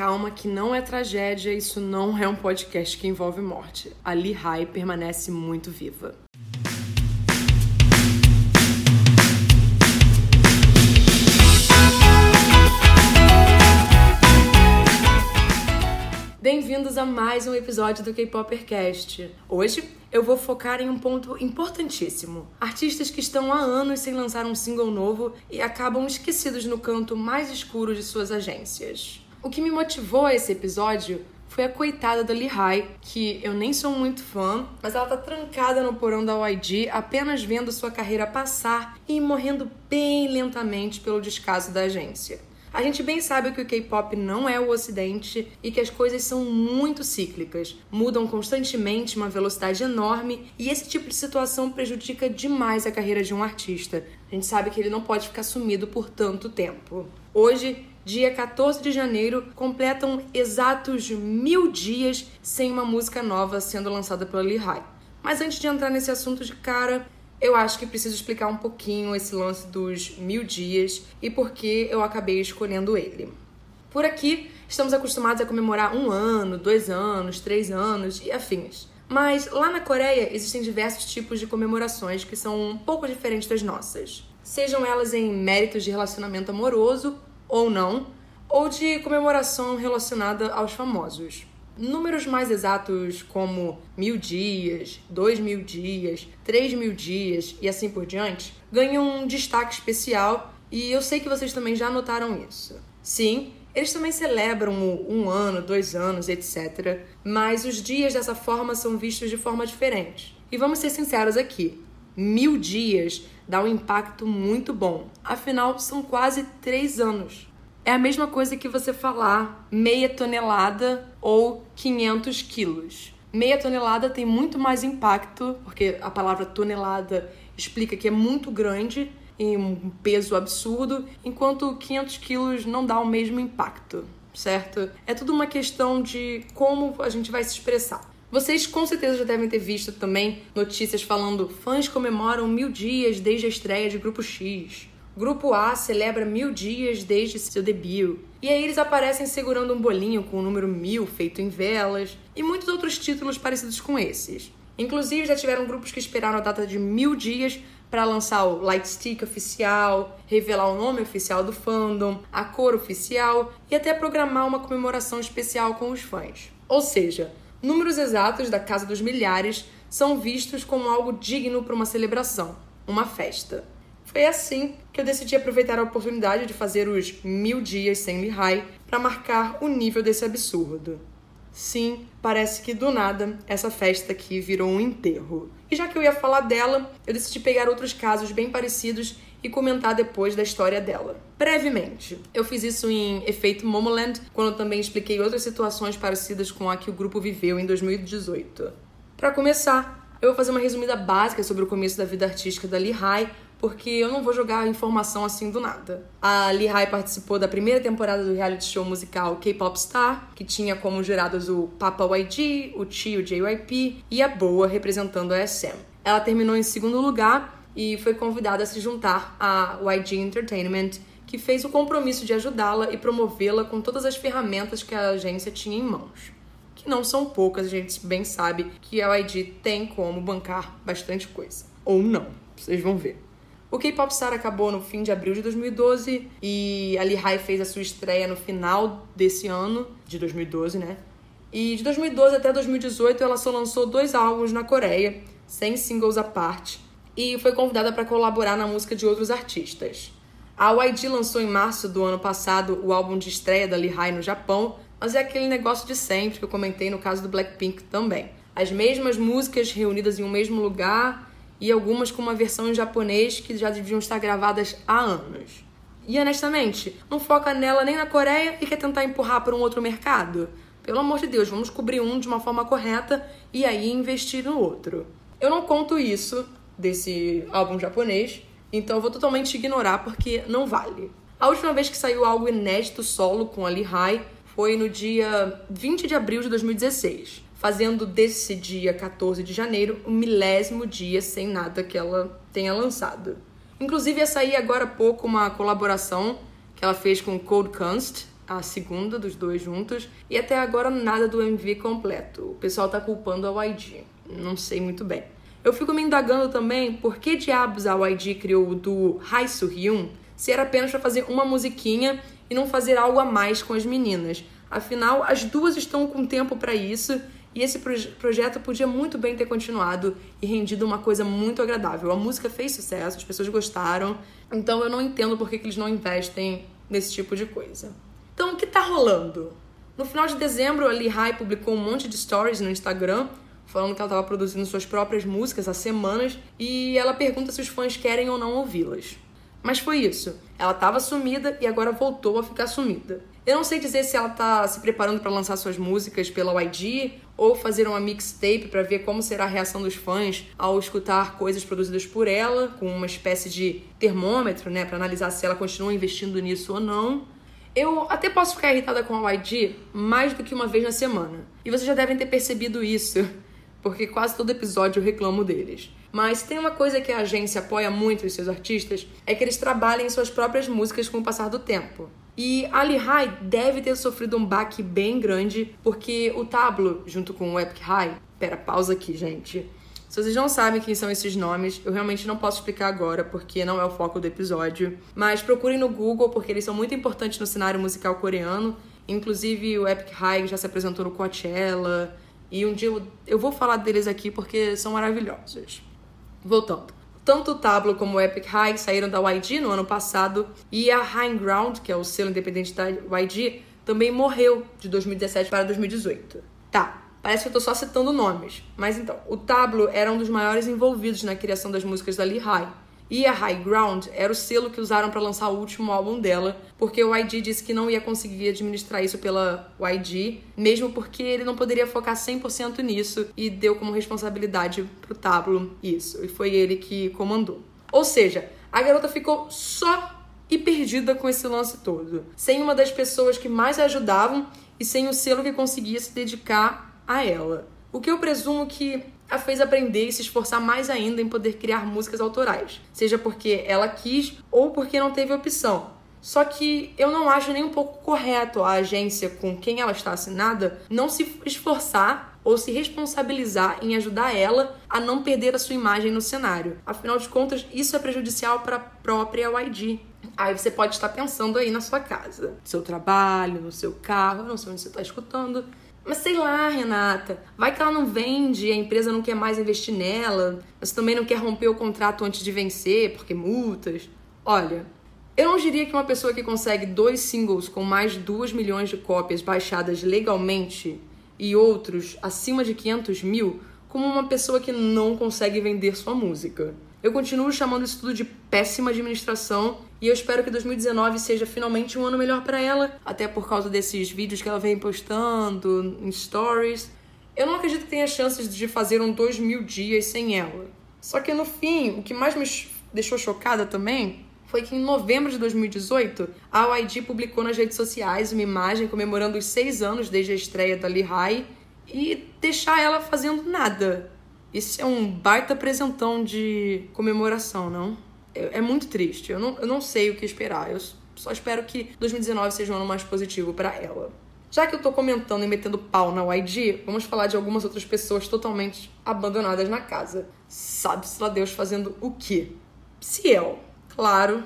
calma que não é tragédia, isso não é um podcast que envolve morte. A Lee High permanece muito viva. Bem-vindos a mais um episódio do K-Popercast. Hoje eu vou focar em um ponto importantíssimo: artistas que estão há anos sem lançar um single novo e acabam esquecidos no canto mais escuro de suas agências. O que me motivou a esse episódio foi a coitada da Lehigh, que eu nem sou muito fã, mas ela tá trancada no porão da YG, apenas vendo sua carreira passar e morrendo bem lentamente pelo descaso da agência. A gente bem sabe que o K-pop não é o ocidente e que as coisas são muito cíclicas, mudam constantemente uma velocidade enorme e esse tipo de situação prejudica demais a carreira de um artista. A gente sabe que ele não pode ficar sumido por tanto tempo. Hoje, dia 14 de janeiro, completam exatos mil dias sem uma música nova sendo lançada pela Lehigh. Mas antes de entrar nesse assunto de cara, eu acho que preciso explicar um pouquinho esse lance dos mil dias e por que eu acabei escolhendo ele. Por aqui, estamos acostumados a comemorar um ano, dois anos, três anos e afins. Mas lá na Coreia existem diversos tipos de comemorações que são um pouco diferentes das nossas. Sejam elas em méritos de relacionamento amoroso ou não, ou de comemoração relacionada aos famosos. Números mais exatos como mil dias, dois mil dias, três mil dias e assim por diante ganham um destaque especial e eu sei que vocês também já notaram isso. Sim, eles também celebram o um ano, dois anos, etc. Mas os dias dessa forma são vistos de forma diferente. E vamos ser sinceros aqui: mil dias dá um impacto muito bom. Afinal, são quase três anos. É a mesma coisa que você falar meia tonelada ou 500 quilos. Meia tonelada tem muito mais impacto, porque a palavra tonelada explica que é muito grande e um peso absurdo, enquanto 500 quilos não dá o mesmo impacto, certo? É tudo uma questão de como a gente vai se expressar. Vocês com certeza já devem ter visto também notícias falando fãs comemoram mil dias desde a estreia de Grupo X. Grupo A celebra mil dias desde seu debut. E aí eles aparecem segurando um bolinho com o número mil feito em velas e muitos outros títulos parecidos com esses. Inclusive já tiveram grupos que esperaram a data de mil dias para lançar o Lightstick oficial, revelar o nome oficial do fandom, a cor oficial e até programar uma comemoração especial com os fãs. Ou seja, números exatos da casa dos milhares são vistos como algo digno para uma celebração, uma festa. Foi assim que eu decidi aproveitar a oportunidade de fazer os mil dias sem Lehigh para marcar o nível desse absurdo. Sim, parece que do nada essa festa aqui virou um enterro. E já que eu ia falar dela, eu decidi pegar outros casos bem parecidos e comentar depois da história dela. Brevemente, eu fiz isso em Efeito Momoland, quando também expliquei outras situações parecidas com a que o grupo viveu em 2018. Para começar, eu vou fazer uma resumida básica sobre o começo da vida artística da Lehigh, porque eu não vou jogar informação assim do nada. A Lehigh participou da primeira temporada do reality show musical K-Pop Star, que tinha como jurados o Papa YG, o tio JYP e a Boa representando a SM. Ela terminou em segundo lugar e foi convidada a se juntar à YG Entertainment, que fez o compromisso de ajudá-la e promovê-la com todas as ferramentas que a agência tinha em mãos. Que não são poucas, a gente bem sabe que a YG tem como bancar bastante coisa. Ou não, vocês vão ver. O K-Pop Star acabou no fim de abril de 2012 e a Lehigh fez a sua estreia no final desse ano, de 2012, né? E de 2012 até 2018 ela só lançou dois álbuns na Coreia, sem singles à parte, e foi convidada para colaborar na música de outros artistas. A YG lançou em março do ano passado o álbum de estreia da Lehigh no Japão, mas é aquele negócio de sempre que eu comentei no caso do Blackpink também. As mesmas músicas reunidas em um mesmo lugar e algumas com uma versão em japonês que já deviam estar gravadas há anos. E honestamente, não foca nela nem na Coreia e quer tentar empurrar para um outro mercado? Pelo amor de Deus, vamos cobrir um de uma forma correta e aí investir no outro. Eu não conto isso desse álbum japonês, então eu vou totalmente ignorar porque não vale. A última vez que saiu algo inédito solo com a Lehigh foi no dia 20 de abril de 2016 fazendo desse dia 14 de janeiro o milésimo dia sem nada que ela tenha lançado. Inclusive, ia sair agora há pouco uma colaboração que ela fez com Cold Kunst, a segunda dos dois juntos, e até agora nada do MV completo. O pessoal tá culpando a YG. Não sei muito bem. Eu fico me indagando também por que diabos a YG criou o do Hai Hyun se era apenas para fazer uma musiquinha e não fazer algo a mais com as meninas. Afinal, as duas estão com tempo para isso e esse proje projeto podia muito bem ter continuado e rendido uma coisa muito agradável. A música fez sucesso, as pessoas gostaram, então eu não entendo por que, que eles não investem nesse tipo de coisa. Então, o que tá rolando? No final de dezembro, a High publicou um monte de stories no Instagram falando que ela estava produzindo suas próprias músicas há semanas e ela pergunta se os fãs querem ou não ouvi-las. Mas foi isso. Ela estava sumida e agora voltou a ficar sumida. Eu não sei dizer se ela está se preparando para lançar suas músicas pela YG ou fazer uma mixtape para ver como será a reação dos fãs ao escutar coisas produzidas por ela, com uma espécie de termômetro, né, para analisar se ela continua investindo nisso ou não. Eu até posso ficar irritada com a YG mais do que uma vez na semana. E vocês já devem ter percebido isso porque quase todo episódio eu reclamo deles. Mas tem uma coisa que a agência apoia muito os seus artistas, é que eles trabalhem suas próprias músicas com o passar do tempo. E Ali High deve ter sofrido um baque bem grande, porque o Tablo, junto com o Epic High... Pera, pausa aqui, gente. Se vocês não sabem quem são esses nomes, eu realmente não posso explicar agora, porque não é o foco do episódio. Mas procurem no Google, porque eles são muito importantes no cenário musical coreano. Inclusive, o Epic High já se apresentou no Coachella, e um dia eu, eu vou falar deles aqui porque são maravilhosos. Voltando. Tanto o Tablo como o Epic High saíram da YG no ano passado e a High Ground, que é o selo independente da YG, também morreu de 2017 para 2018. Tá, parece que eu tô só citando nomes, mas então, o Tablo era um dos maiores envolvidos na criação das músicas da Lee High e a High Ground era o selo que usaram para lançar o último álbum dela, porque o YG disse que não ia conseguir administrar isso pela YG, mesmo porque ele não poderia focar 100% nisso e deu como responsabilidade pro Tablo isso, e foi ele que comandou. Ou seja, a garota ficou só e perdida com esse lance todo, sem uma das pessoas que mais ajudavam e sem o selo que conseguia se dedicar a ela. O que eu presumo que a fez aprender e se esforçar mais ainda em poder criar músicas autorais, seja porque ela quis ou porque não teve opção. Só que eu não acho nem um pouco correto a agência com quem ela está assinada não se esforçar ou se responsabilizar em ajudar ela a não perder a sua imagem no cenário. Afinal de contas, isso é prejudicial para a própria YG. Aí você pode estar pensando aí na sua casa, no seu trabalho, no seu carro, não sei onde você está escutando. Mas sei lá, Renata, vai que ela não vende e a empresa não quer mais investir nela, mas também não quer romper o contrato antes de vencer, porque multas. Olha, eu não diria que uma pessoa que consegue dois singles com mais de 2 milhões de cópias baixadas legalmente e outros acima de 500 mil, como uma pessoa que não consegue vender sua música. Eu continuo chamando isso tudo de péssima administração e eu espero que 2019 seja finalmente um ano melhor para ela, até por causa desses vídeos que ela vem postando em stories. Eu não acredito que tenha chances de fazer um dois mil dias sem ela. Só que no fim, o que mais me deixou chocada também foi que em novembro de 2018, a YG publicou nas redes sociais uma imagem comemorando os seis anos desde a estreia da Lee High e deixar ela fazendo nada. Isso é um baita presentão de comemoração, não? É, é muito triste. Eu não, eu não sei o que esperar. Eu só espero que 2019 seja um ano mais positivo para ela. Já que eu tô comentando e metendo pau na YG, vamos falar de algumas outras pessoas totalmente abandonadas na casa. Sabe-se lá Deus fazendo o quê? Ciel. Claro,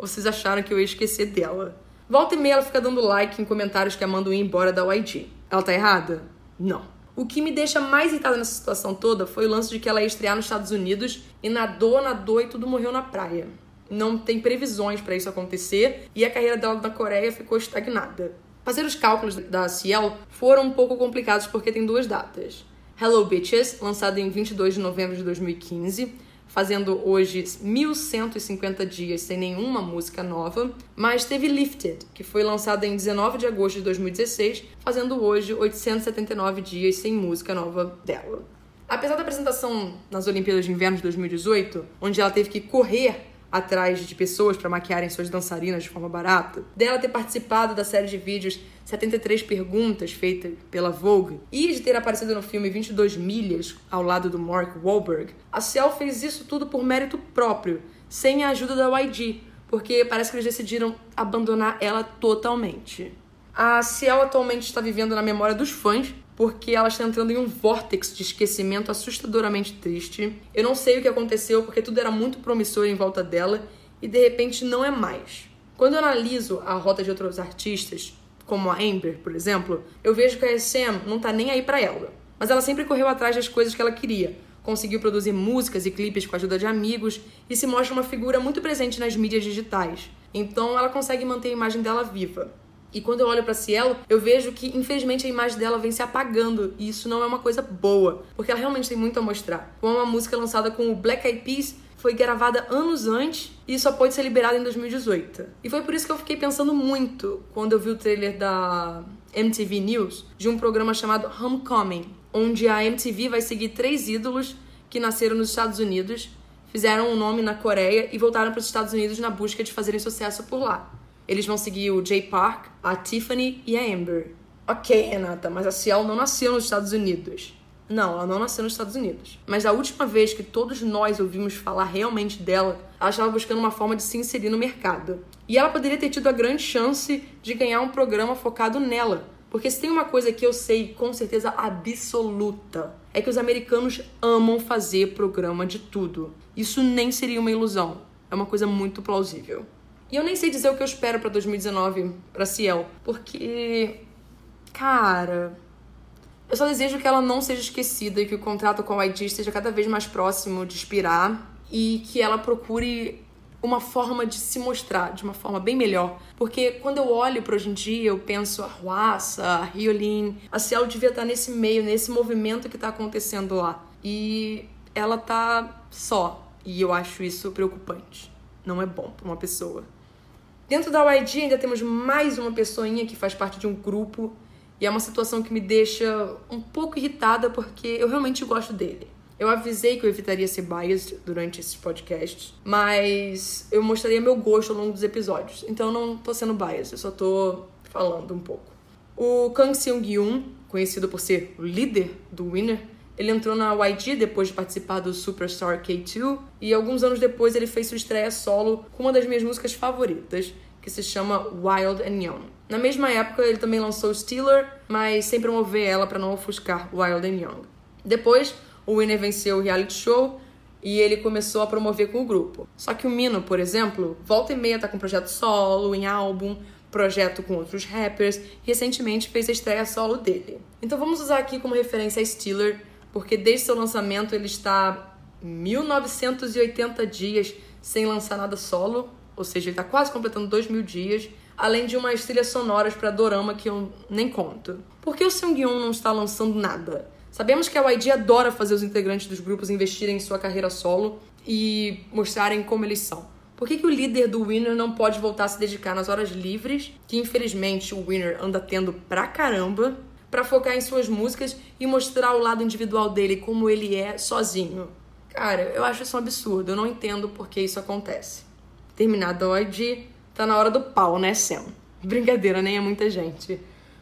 vocês acharam que eu ia esquecer dela. Volta e meia ela fica dando like em comentários que a mandam ir embora da YG. Ela tá errada? Não. O que me deixa mais irritada nessa situação toda foi o lance de que ela ia estrear nos Estados Unidos e nadou, nadou e tudo morreu na praia. Não tem previsões para isso acontecer e a carreira dela na Coreia ficou estagnada. Fazer os cálculos da Ciel foram um pouco complicados porque tem duas datas. Hello Bitches, lançado em 22 de novembro de 2015, fazendo hoje 1150 dias sem nenhuma música nova, mas teve Lifted, que foi lançada em 19 de agosto de 2016, fazendo hoje 879 dias sem música nova dela. Apesar da apresentação nas Olimpíadas de Inverno de 2018, onde ela teve que correr atrás de pessoas para maquiarem suas dançarinas de forma barata, dela ter participado da série de vídeos 73 perguntas feita pela Vogue e de ter aparecido no filme 22 Milhas ao lado do Mark Wahlberg, a Ciel fez isso tudo por mérito próprio, sem a ajuda da YG, porque parece que eles decidiram abandonar ela totalmente. A Ciel atualmente está vivendo na memória dos fãs, porque ela está entrando em um vórtice de esquecimento assustadoramente triste. Eu não sei o que aconteceu, porque tudo era muito promissor em volta dela e de repente não é mais. Quando eu analiso a rota de outros artistas, como a Amber, por exemplo, eu vejo que a SM não tá nem aí para ela. Mas ela sempre correu atrás das coisas que ela queria. Conseguiu produzir músicas e clipes com a ajuda de amigos e se mostra uma figura muito presente nas mídias digitais. Então ela consegue manter a imagem dela viva. E quando eu olho para Cielo, eu vejo que infelizmente a imagem dela vem se apagando e isso não é uma coisa boa, porque ela realmente tem muito a mostrar. Como uma música lançada com o Black Eyed Peas foi gravada anos antes e só pôde ser liberada em 2018. E foi por isso que eu fiquei pensando muito quando eu vi o trailer da MTV News de um programa chamado Homecoming, onde a MTV vai seguir três ídolos que nasceram nos Estados Unidos, fizeram um nome na Coreia e voltaram para os Estados Unidos na busca de fazerem sucesso por lá. Eles vão seguir o Jay Park, a Tiffany e a Amber. Ok, Renata, mas a Ciel não nasceu nos Estados Unidos. Não, ela não nasceu nos Estados Unidos. Mas a última vez que todos nós ouvimos falar realmente dela, ela estava buscando uma forma de se inserir no mercado. E ela poderia ter tido a grande chance de ganhar um programa focado nela. Porque se tem uma coisa que eu sei com certeza absoluta, é que os americanos amam fazer programa de tudo. Isso nem seria uma ilusão. É uma coisa muito plausível. E eu nem sei dizer o que eu espero para 2019 para Ciel, porque cara, eu só desejo que ela não seja esquecida e que o contrato com a YG esteja cada vez mais próximo de expirar e que ela procure uma forma de se mostrar de uma forma bem melhor. Porque quando eu olho para hoje em dia, eu penso a Ruassa, a Riolin, a Ciel devia estar nesse meio, nesse movimento que está acontecendo lá. E ela tá só. E eu acho isso preocupante. Não é bom para uma pessoa. Dentro da YG ainda temos mais uma pessoinha que faz parte de um grupo e é uma situação que me deixa um pouco irritada porque eu realmente gosto dele. Eu avisei que eu evitaria ser biased durante esses podcasts, mas eu mostraria meu gosto ao longo dos episódios. Então eu não tô sendo biased, eu só tô falando um pouco. O Kang Seung-yoon, conhecido por ser o líder do Winner, ele entrou na YG depois de participar do Superstar K2 e alguns anos depois ele fez sua estreia solo com uma das minhas músicas favoritas, que se chama Wild and Young. Na mesma época ele também lançou Stealer, mas sem promover ela para não ofuscar Wild and Young. Depois, o Winner venceu o reality show e ele começou a promover com o grupo. Só que o Mino, por exemplo, volta e meia tá com projeto solo, em álbum, projeto com outros rappers, recentemente fez a estreia solo dele. Então vamos usar aqui como referência a Stealer, porque desde seu lançamento ele está 1980 dias sem lançar nada solo, ou seja, ele está quase completando 2 mil dias, além de umas trilhas sonoras para dorama que eu nem conto. Por que o Seungyeon não está lançando nada? Sabemos que a YG adora fazer os integrantes dos grupos investirem em sua carreira solo e mostrarem como eles são. Por que, que o líder do Winner não pode voltar a se dedicar nas horas livres, que infelizmente o Winner anda tendo pra caramba, para focar em suas músicas e mostrar o lado individual dele, como ele é sozinho. Cara, eu acho isso um absurdo, eu não entendo por que isso acontece. Terminado ID, tá na hora do pau, né, Sam? Brincadeira, nem é muita gente.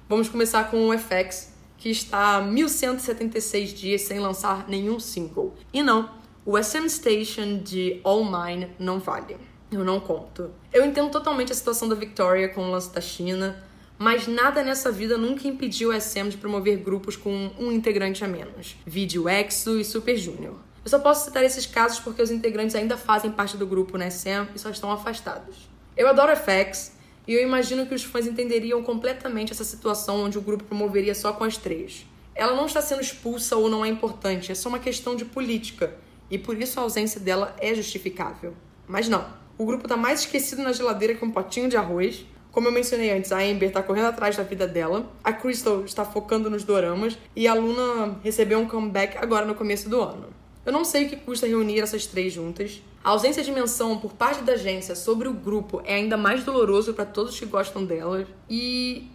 Vamos começar com o FX, que está 1176 dias sem lançar nenhum single. E não, o SM Station de All Mine não vale. Eu não conto. Eu entendo totalmente a situação da Victoria com o lance da China, mas nada nessa vida nunca impediu o SM de promover grupos com um integrante a menos. Vídeo EXO e Super Junior. Eu só posso citar esses casos porque os integrantes ainda fazem parte do grupo na SM e só estão afastados. Eu adoro FX e eu imagino que os fãs entenderiam completamente essa situação onde o grupo promoveria só com as três. Ela não está sendo expulsa ou não é importante, é só uma questão de política e por isso a ausência dela é justificável. Mas não, o grupo está mais esquecido na geladeira que um potinho de arroz como eu mencionei antes, a Amber tá correndo atrás da vida dela, a Crystal está focando nos doramas e a Luna recebeu um comeback agora no começo do ano. Eu não sei o que custa reunir essas três juntas. A ausência de menção por parte da agência sobre o grupo é ainda mais doloroso para todos que gostam delas. E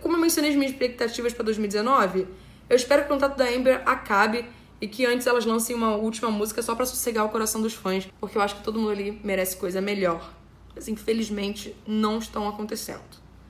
como eu mencionei as minhas expectativas para 2019, eu espero que o contrato da Amber acabe e que antes elas lancem uma última música só para sossegar o coração dos fãs, porque eu acho que todo mundo ali merece coisa melhor mas infelizmente não estão acontecendo.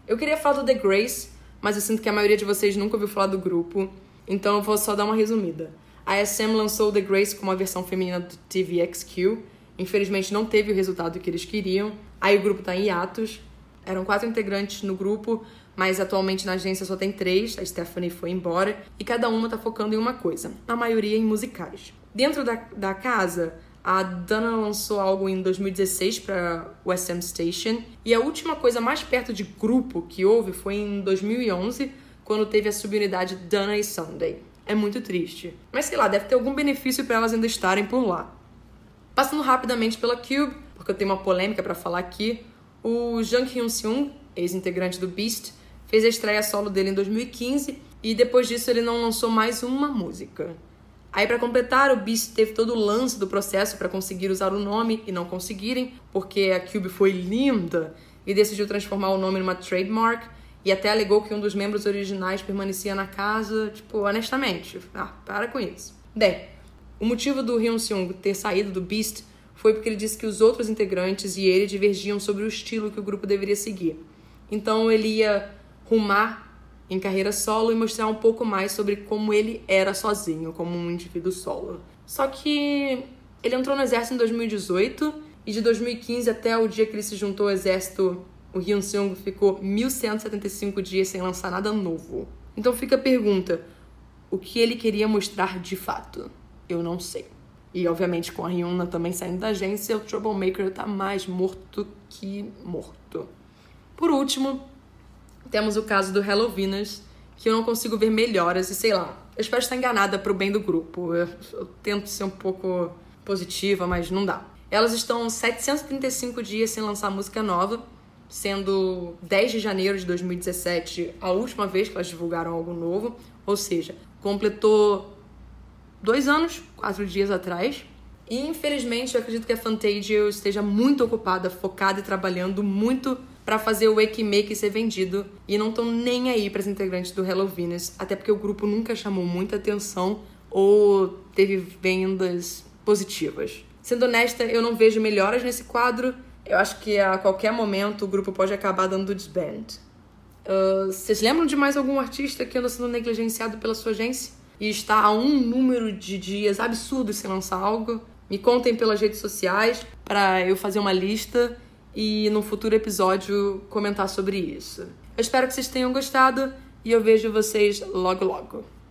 Eu queria falar do The Grace, mas eu sinto que a maioria de vocês nunca ouviu falar do grupo, então eu vou só dar uma resumida. A SM lançou The Grace como a versão feminina do TVXQ, infelizmente não teve o resultado que eles queriam, Aí o grupo tá em hiatos. Eram quatro integrantes no grupo, mas atualmente na agência só tem três. A Stephanie foi embora e cada uma tá focando em uma coisa, a maioria em musicais. Dentro da, da casa, a Dana lançou algo em 2016 para o SM Station e a última coisa mais perto de grupo que houve foi em 2011, quando teve a subunidade Dana e Sunday. É muito triste. Mas sei lá, deve ter algum benefício para elas ainda estarem por lá. Passando rapidamente pela Cube, porque eu tenho uma polêmica para falar aqui, o Jung Hyun Seung, ex-integrante do Beast, fez a estreia solo dele em 2015 e depois disso ele não lançou mais uma música. Aí para completar, o Beast teve todo o lance do processo para conseguir usar o nome e não conseguirem, porque a Cube foi linda e decidiu transformar o nome numa trademark e até alegou que um dos membros originais permanecia na casa, tipo, honestamente. Ah, para com isso. Bem, o motivo do Hyun Seung ter saído do Beast foi porque ele disse que os outros integrantes e ele divergiam sobre o estilo que o grupo deveria seguir. Então ele ia rumar em carreira solo e mostrar um pouco mais sobre como ele era sozinho, como um indivíduo solo. Só que ele entrou no exército em 2018 e de 2015 até o dia que ele se juntou ao exército, o Hyun Seung ficou 1175 dias sem lançar nada novo. Então fica a pergunta: o que ele queria mostrar de fato? Eu não sei. E obviamente com a Ryuna também saindo da agência, o Troublemaker tá mais morto que morto. Por último, temos o caso do Hello Venus, que eu não consigo ver melhoras e sei lá. Eu espero estar enganada pro bem do grupo. Eu, eu tento ser um pouco positiva, mas não dá. Elas estão 735 dias sem lançar música nova, sendo 10 de janeiro de 2017 a última vez que elas divulgaram algo novo. Ou seja, completou dois anos, quatro dias atrás. E infelizmente eu acredito que a Fantasia esteja muito ocupada, focada e trabalhando muito para fazer o Wake Make ser vendido e não estão nem aí para os integrantes do Hello Venus, até porque o grupo nunca chamou muita atenção ou teve vendas positivas. Sendo honesta, eu não vejo melhoras nesse quadro. Eu acho que a qualquer momento o grupo pode acabar dando disband. Uh, vocês lembram de mais algum artista que anda sendo negligenciado pela sua agência? E está a um número de dias absurdo sem lançar algo? Me contem pelas redes sociais para eu fazer uma lista e num futuro episódio comentar sobre isso. Eu espero que vocês tenham gostado e eu vejo vocês logo logo.